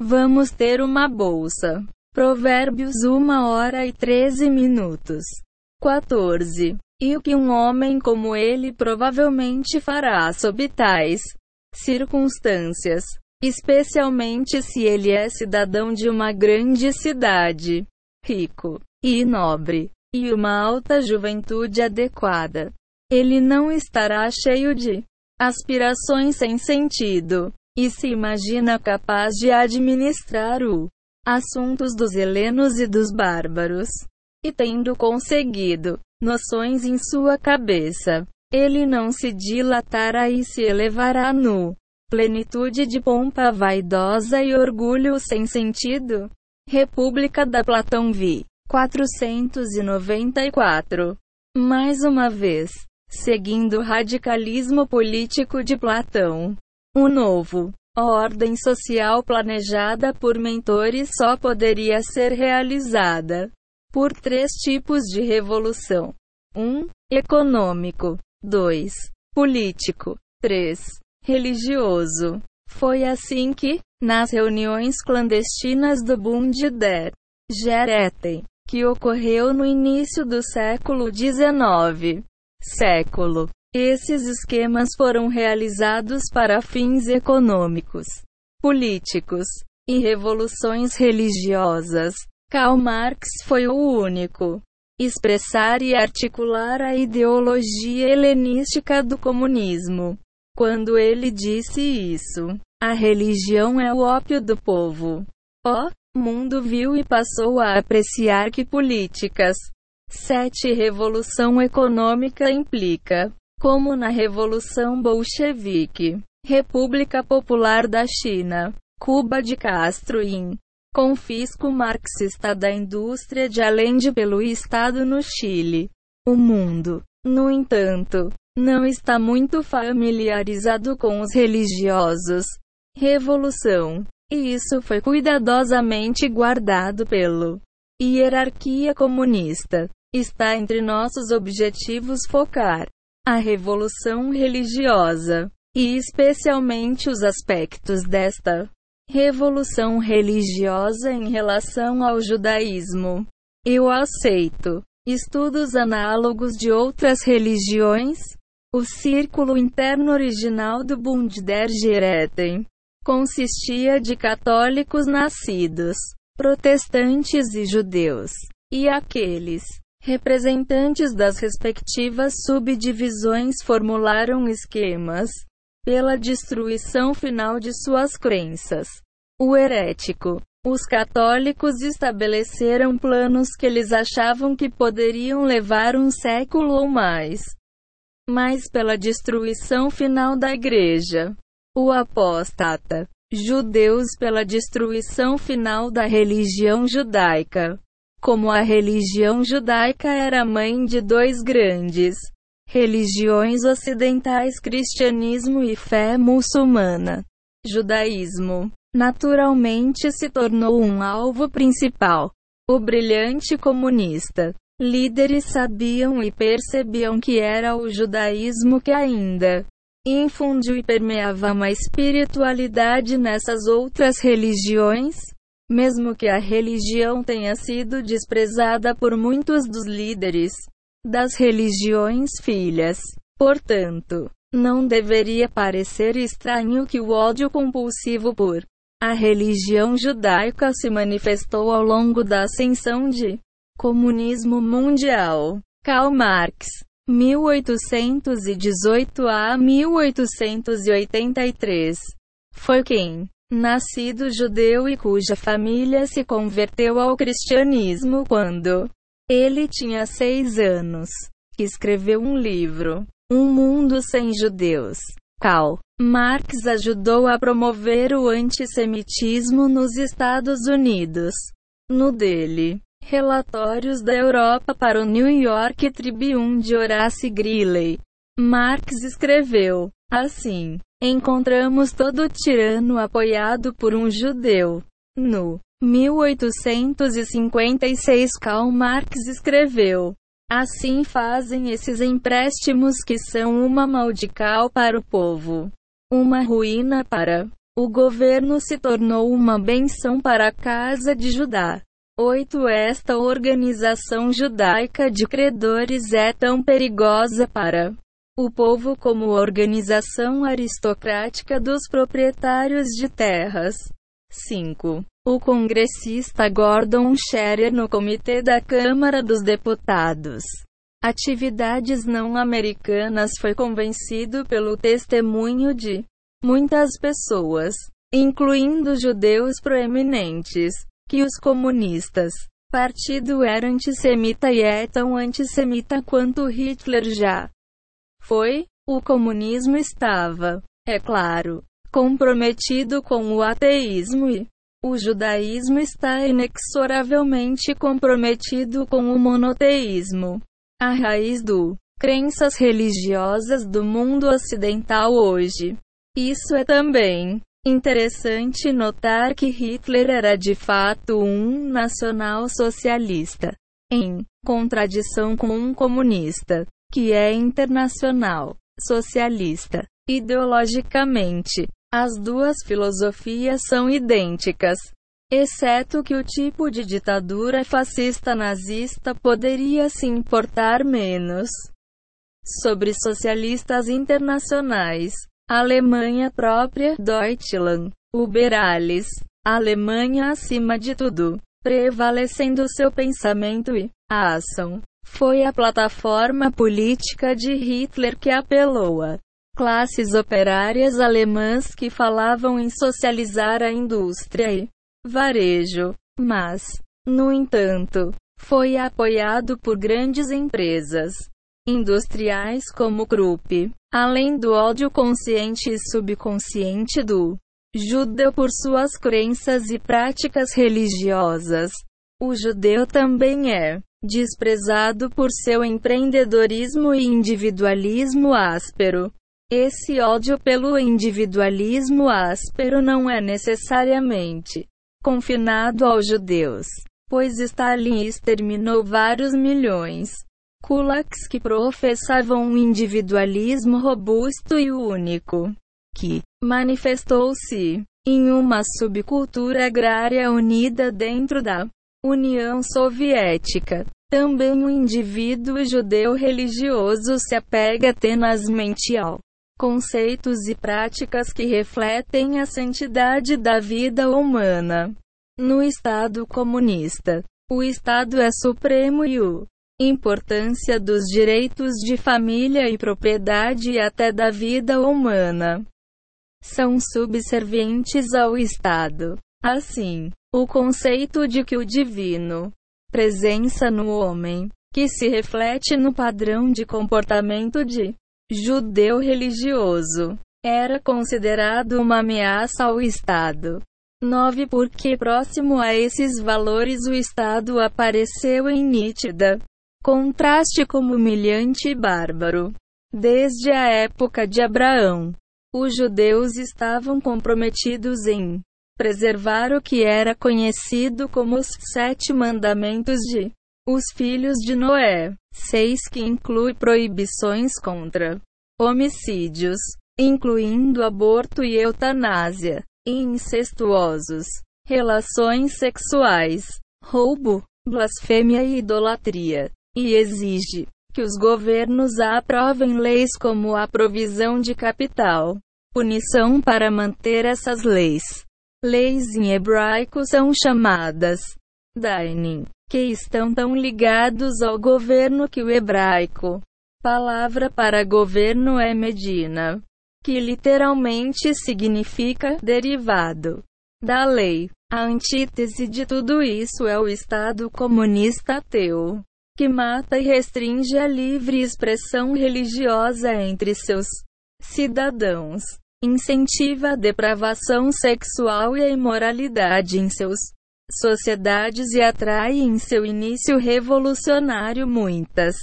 Vamos ter uma bolsa. Provérbios 1 hora e 13 minutos. 14. E o que um homem como ele provavelmente fará sob tais circunstâncias? especialmente se ele é cidadão de uma grande cidade, rico e nobre, e uma alta juventude adequada. Ele não estará cheio de aspirações sem sentido, e se imagina capaz de administrar o assuntos dos helenos e dos bárbaros. E tendo conseguido noções em sua cabeça, ele não se dilatará e se elevará nu plenitude de pompa vaidosa e orgulho sem sentido. República da Platão Vi. 494. Mais uma vez, seguindo o radicalismo político de Platão. O novo ordem social planejada por mentores só poderia ser realizada por três tipos de revolução: 1. Um, econômico, 2. político, 3 religioso. Foi assim que, nas reuniões clandestinas do Bund der Gereten, que ocorreu no início do século XIX, século, esses esquemas foram realizados para fins econômicos, políticos e revoluções religiosas. Karl Marx foi o único expressar e articular a ideologia helenística do comunismo. Quando ele disse isso, a religião é o ópio do povo. O mundo viu e passou a apreciar que políticas 7. Revolução econômica implica, como na Revolução Bolchevique, República Popular da China, Cuba de Castro e confisco marxista da indústria de Allende pelo Estado no Chile. O mundo, no entanto, não está muito familiarizado com os religiosos. Revolução. E isso foi cuidadosamente guardado pelo hierarquia comunista. está entre nossos objetivos focar a revolução religiosa, e especialmente os aspectos desta revolução religiosa em relação ao judaísmo. Eu aceito estudos análogos de outras religiões. O círculo interno original do Bund der Gerechten consistia de católicos nascidos, protestantes e judeus, e aqueles representantes das respectivas subdivisões formularam esquemas pela destruição final de suas crenças. O herético. Os católicos estabeleceram planos que eles achavam que poderiam levar um século ou mais. Mas pela destruição final da igreja. O apóstata. Judeus pela destruição final da religião judaica. Como a religião judaica era mãe de dois grandes religiões ocidentais cristianismo e fé muçulmana. Judaísmo, naturalmente se tornou um alvo principal. O brilhante comunista. Líderes sabiam e percebiam que era o judaísmo que ainda infundiu e permeava uma espiritualidade nessas outras religiões, mesmo que a religião tenha sido desprezada por muitos dos líderes das religiões filhas. Portanto, não deveria parecer estranho que o ódio compulsivo por a religião judaica se manifestou ao longo da ascensão de comunismo mundial. Karl Marx, 1818 a 1883, foi quem, nascido judeu e cuja família se converteu ao cristianismo quando ele tinha seis anos. Escreveu um livro, Um Mundo Sem Judeus. Karl Marx ajudou a promover o antissemitismo nos Estados Unidos. No dele, Relatórios da Europa para o New York Tribune de Horace Greeley. Marx escreveu, assim, encontramos todo tirano apoiado por um judeu. No 1856 Karl Marx escreveu: Assim fazem esses empréstimos que são uma maldical para o povo, uma ruína para o governo se tornou uma benção para a casa de Judá. 8. Esta organização judaica de credores é tão perigosa para o povo como organização aristocrática dos proprietários de terras. 5. O congressista Gordon Scherer no Comitê da Câmara dos Deputados. Atividades não americanas foi convencido pelo testemunho de muitas pessoas, incluindo judeus proeminentes, que os comunistas, partido era antissemita e é tão antissemita quanto Hitler já foi. O comunismo estava, é claro, comprometido com o ateísmo e o judaísmo está inexoravelmente comprometido com o monoteísmo. A raiz do crenças religiosas do mundo ocidental hoje. Isso é também interessante notar que Hitler era de fato um nacional-socialista, em contradição com um comunista, que é internacional, socialista, ideologicamente. As duas filosofias são idênticas, exceto que o tipo de ditadura fascista nazista poderia se importar menos. Sobre socialistas internacionais, Alemanha própria, Deutschland, Uberales, Alemanha acima de tudo, prevalecendo seu pensamento e a ação. Foi a plataforma política de Hitler que apelou a classes operárias alemãs que falavam em socializar a indústria e varejo, mas, no entanto, foi apoiado por grandes empresas industriais como Krupp, além do ódio consciente e subconsciente do judeu por suas crenças e práticas religiosas. O judeu também é desprezado por seu empreendedorismo e individualismo áspero. Esse ódio pelo individualismo áspero não é necessariamente confinado aos judeus. pois Stalin exterminou vários milhões. Kulaks que professavam um individualismo robusto e único, que manifestou-se em uma subcultura agrária unida dentro da União Soviética. Também o indivíduo judeu religioso se apega tenazmente ao conceitos e práticas que refletem a santidade da vida humana. No Estado comunista, o Estado é supremo e o importância dos direitos de família e propriedade e até da vida humana são subservientes ao Estado. Assim, o conceito de que o divino presença no homem, que se reflete no padrão de comportamento de judeu religioso, era considerado uma ameaça ao Estado. 9. Porque próximo a esses valores o Estado apareceu em nítida contraste como humilhante e bárbaro. Desde a época de Abraão, os judeus estavam comprometidos em preservar o que era conhecido como os sete mandamentos de os filhos de Noé, seis que inclui proibições contra homicídios, incluindo aborto e eutanásia, incestuosos, relações sexuais, roubo, blasfêmia e idolatria, e exige que os governos aprovem leis como a provisão de capital, punição para manter essas leis. Leis em hebraico são chamadas Dainin, que estão tão ligados ao governo que o hebraico, palavra para governo é Medina, que literalmente significa derivado da lei. A antítese de tudo isso é o Estado comunista ateu que mata e restringe a livre expressão religiosa entre seus cidadãos, incentiva a depravação sexual e a imoralidade em seus sociedades e atrai em seu início revolucionário muitas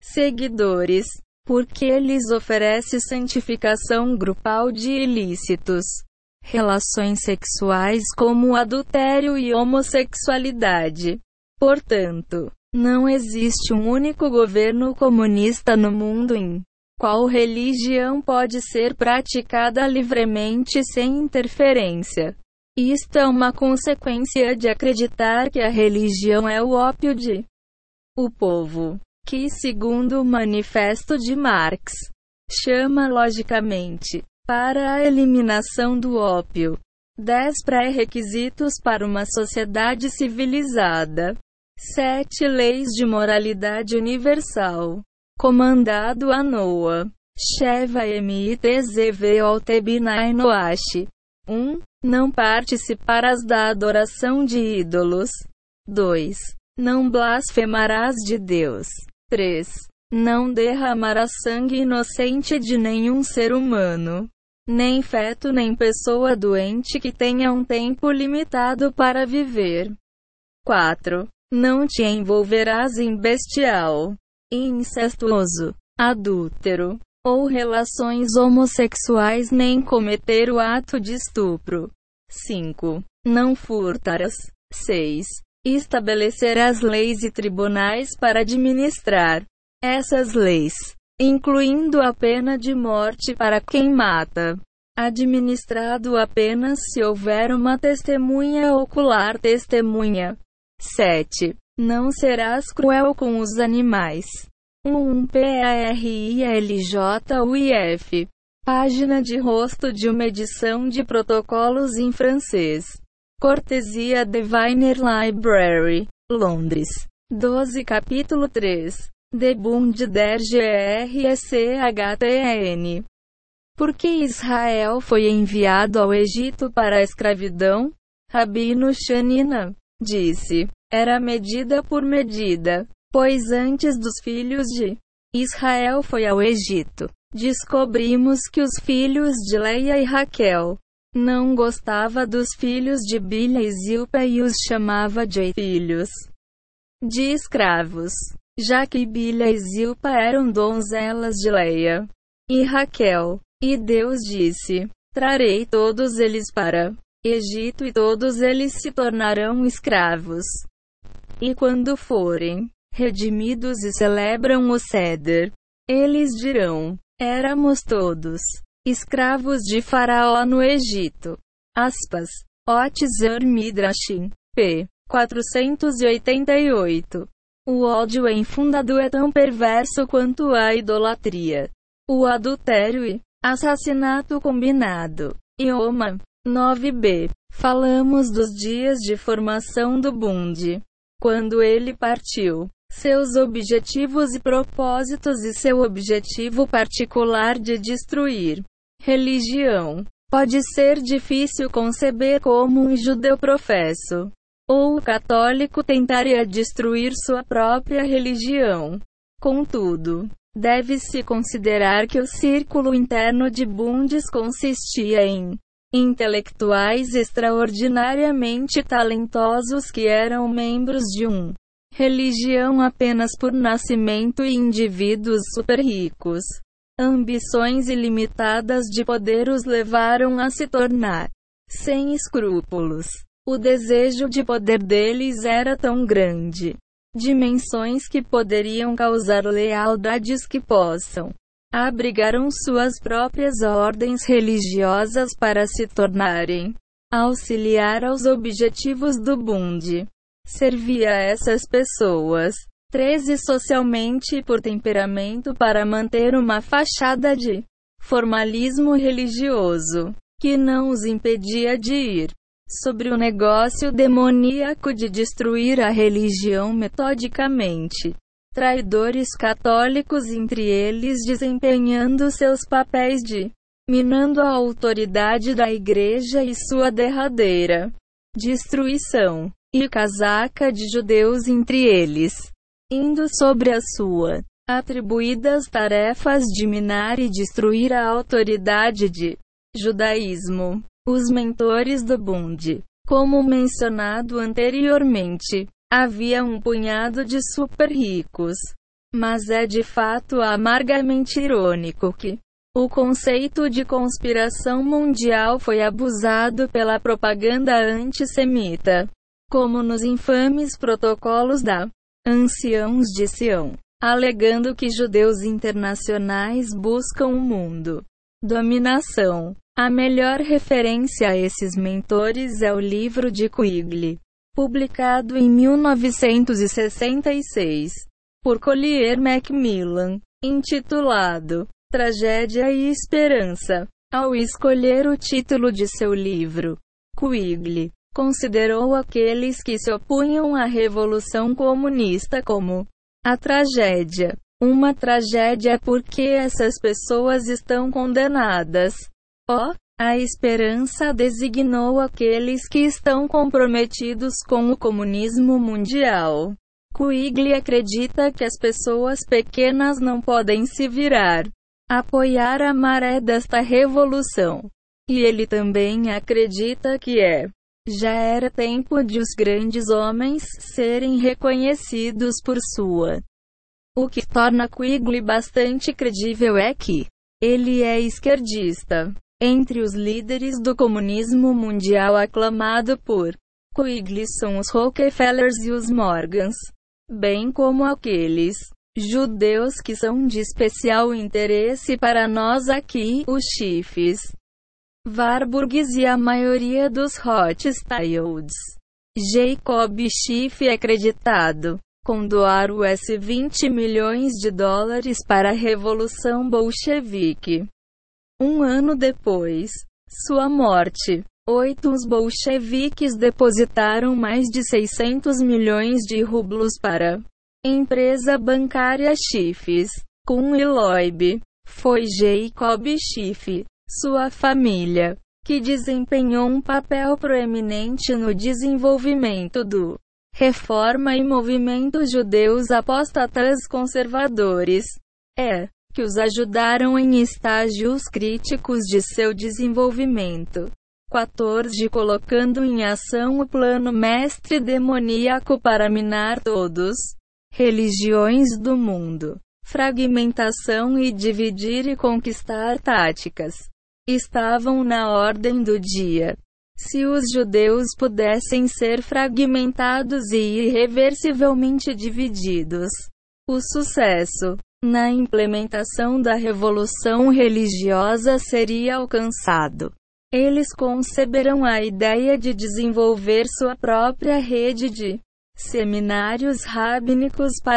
seguidores, porque lhes oferece santificação grupal de ilícitos, relações sexuais como adultério e homossexualidade. Portanto, não existe um único governo comunista no mundo em qual religião pode ser praticada livremente sem interferência. Isto é uma consequência de acreditar que a religião é o ópio de o povo, que, segundo o manifesto de Marx, chama logicamente para a eliminação do ópio. 10 pré-requisitos para uma sociedade civilizada. Sete Leis de Moralidade Universal. Comandado a Noa. Sheva MITZV Altebinai Noashi. 1. Não participarás da adoração de ídolos. 2. Não blasfemarás de Deus. 3. Não derramarás sangue inocente de nenhum ser humano, nem feto nem pessoa doente que tenha um tempo limitado para viver. 4. Não te envolverás em bestial, incestuoso, adúltero, ou relações homossexuais nem cometer o ato de estupro. 5. Não furtarás. 6. Estabelecerás leis e tribunais para administrar essas leis, incluindo a pena de morte para quem mata. Administrado apenas se houver uma testemunha ocular testemunha 7. Não serás cruel com os animais. 1 PARILJUIF. Página de rosto de uma edição de protocolos em francês. Cortesia Diviner Library, Londres. 12 Capítulo 3. De Bund der GRSHTN. Por que Israel foi enviado ao Egito para a escravidão? Rabino Shanina disse. Era medida por medida. Pois antes dos filhos de Israel foi ao Egito, descobrimos que os filhos de Leia e Raquel não gostava dos filhos de Bilha e Zilpa e os chamava de filhos de escravos, já que Bilha e Zilpa eram donzelas de Leia e Raquel. E Deus disse: Trarei todos eles para Egito e todos eles se tornarão escravos. E quando forem redimidos e celebram o ceder, eles dirão: Éramos todos escravos de Faraó no Egito. Aspas. Otzer Midrashim. P. 488. O ódio infundado é tão perverso quanto a idolatria, o adultério e assassinato combinado. Ioma 9b. Falamos dos dias de formação do Bund. Quando ele partiu, seus objetivos e propósitos e seu objetivo particular de destruir religião. Pode ser difícil conceber como um judeu professo ou católico tentaria destruir sua própria religião. Contudo, deve-se considerar que o círculo interno de Bundes consistia em intelectuais extraordinariamente talentosos que eram membros de um religião apenas por nascimento e indivíduos super ricos. Ambições ilimitadas de poder os levaram a se tornar sem escrúpulos. O desejo de poder deles era tão grande. Dimensões que poderiam causar lealdades que possam. Abrigaram suas próprias ordens religiosas para se tornarem auxiliar aos objetivos do Bund. Servia a essas pessoas, 13 socialmente e por temperamento para manter uma fachada de formalismo religioso, que não os impedia de ir sobre o negócio demoníaco de destruir a religião metodicamente. Traidores católicos entre eles desempenhando seus papéis de minando a autoridade da igreja e sua derradeira destruição, e casaca de judeus entre eles, indo sobre a sua atribuídas tarefas de minar e destruir a autoridade de judaísmo. Os mentores do Bund. Como mencionado anteriormente, havia um punhado de super ricos. Mas é de fato amargamente irônico que o conceito de conspiração mundial foi abusado pela propaganda antissemita, como nos infames protocolos da Anciãos de Sião, alegando que judeus internacionais buscam o mundo. Dominação. A melhor referência a esses mentores é o livro de Quigley, publicado em 1966 por Collier Macmillan, intitulado Tragédia e Esperança. Ao escolher o título de seu livro, Quigley considerou aqueles que se opunham à Revolução Comunista como a tragédia. Uma tragédia porque essas pessoas estão condenadas Ó, oh, a esperança designou aqueles que estão comprometidos com o comunismo mundial. Quigley acredita que as pessoas pequenas não podem se virar, apoiar a maré desta revolução. E ele também acredita que é. Já era tempo de os grandes homens serem reconhecidos por sua. O que torna Quigley bastante credível é que ele é esquerdista. Entre os líderes do comunismo mundial aclamado por Quigley são os Rockefellers e os Morgans, bem como aqueles judeus que são de especial interesse para nós aqui, os Chiefs, Warburgs e a maioria dos Rothschilds. Jacob Schiff é acreditado com doar US 20 milhões de dólares para a Revolução Bolchevique. Um ano depois sua morte, oito os bolcheviques depositaram mais de 600 milhões de rublos para empresa bancária Schiffs. Com Iloib, foi Jacob Schiff, sua família, que desempenhou um papel proeminente no desenvolvimento do Reforma e movimento judeus apóstatas conservadores. É que os ajudaram em estágios críticos de seu desenvolvimento. 14. Colocando em ação o plano mestre demoníaco para minar todos religiões do mundo. Fragmentação e dividir e conquistar táticas estavam na ordem do dia. Se os judeus pudessem ser fragmentados e irreversivelmente divididos, o sucesso na implementação da revolução religiosa seria alcançado. Eles conceberam a ideia de desenvolver sua própria rede de seminários rabínicos para